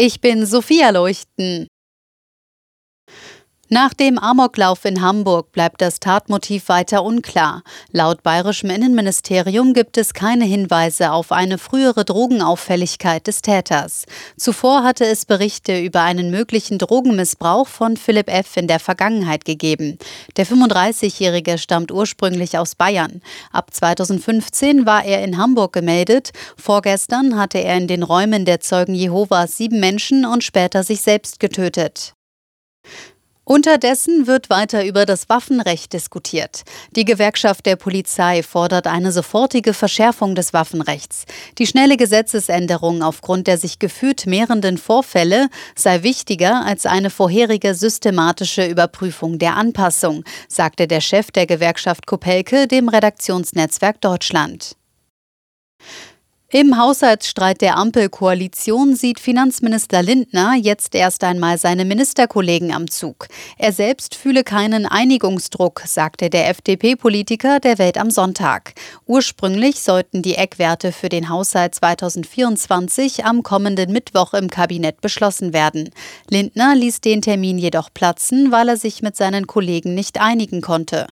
Ich bin Sophia Leuchten. Nach dem Amoklauf in Hamburg bleibt das Tatmotiv weiter unklar. Laut bayerischem Innenministerium gibt es keine Hinweise auf eine frühere Drogenauffälligkeit des Täters. Zuvor hatte es Berichte über einen möglichen Drogenmissbrauch von Philipp F. in der Vergangenheit gegeben. Der 35-Jährige stammt ursprünglich aus Bayern. Ab 2015 war er in Hamburg gemeldet. Vorgestern hatte er in den Räumen der Zeugen Jehovas sieben Menschen und später sich selbst getötet. Unterdessen wird weiter über das Waffenrecht diskutiert. Die Gewerkschaft der Polizei fordert eine sofortige Verschärfung des Waffenrechts. Die schnelle Gesetzesänderung aufgrund der sich gefühlt mehrenden Vorfälle sei wichtiger als eine vorherige systematische Überprüfung der Anpassung, sagte der Chef der Gewerkschaft Kopelke dem Redaktionsnetzwerk Deutschland. Im Haushaltsstreit der Ampelkoalition sieht Finanzminister Lindner jetzt erst einmal seine Ministerkollegen am Zug. Er selbst fühle keinen Einigungsdruck, sagte der FDP-Politiker der Welt am Sonntag. Ursprünglich sollten die Eckwerte für den Haushalt 2024 am kommenden Mittwoch im Kabinett beschlossen werden. Lindner ließ den Termin jedoch platzen, weil er sich mit seinen Kollegen nicht einigen konnte.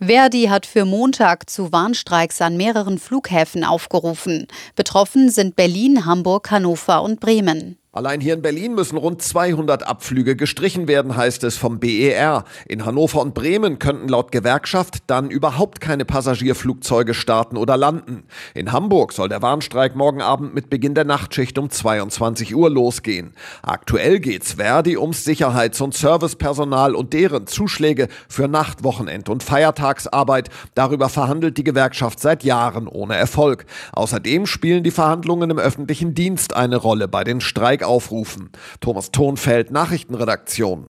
Verdi hat für Montag zu Warnstreiks an mehreren Flughäfen aufgerufen. Betroffen sind Berlin, Hamburg, Hannover und Bremen. Allein hier in Berlin müssen rund 200 Abflüge gestrichen werden, heißt es vom BER. In Hannover und Bremen könnten laut Gewerkschaft dann überhaupt keine Passagierflugzeuge starten oder landen. In Hamburg soll der Warnstreik morgen Abend mit Beginn der Nachtschicht um 22 Uhr losgehen. Aktuell geht's Verdi ums Sicherheits- und Servicepersonal und deren Zuschläge für Nacht-, Wochenend- und Feiertagsarbeit. Darüber verhandelt die Gewerkschaft seit Jahren ohne Erfolg. Außerdem spielen die Verhandlungen im öffentlichen Dienst eine Rolle bei den Streik aufrufen. Thomas Tonfeld, Nachrichtenredaktion.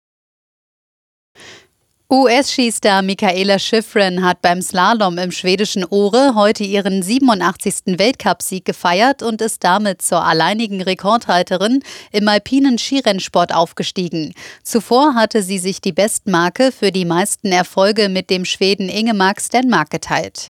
US-Skistar Michaela Schifrin hat beim Slalom im schwedischen Ore heute ihren 87. Weltcupsieg gefeiert und ist damit zur alleinigen Rekordhalterin im alpinen Skirennsport aufgestiegen. Zuvor hatte sie sich die Bestmarke für die meisten Erfolge mit dem Schweden Ingemark Stenmark geteilt.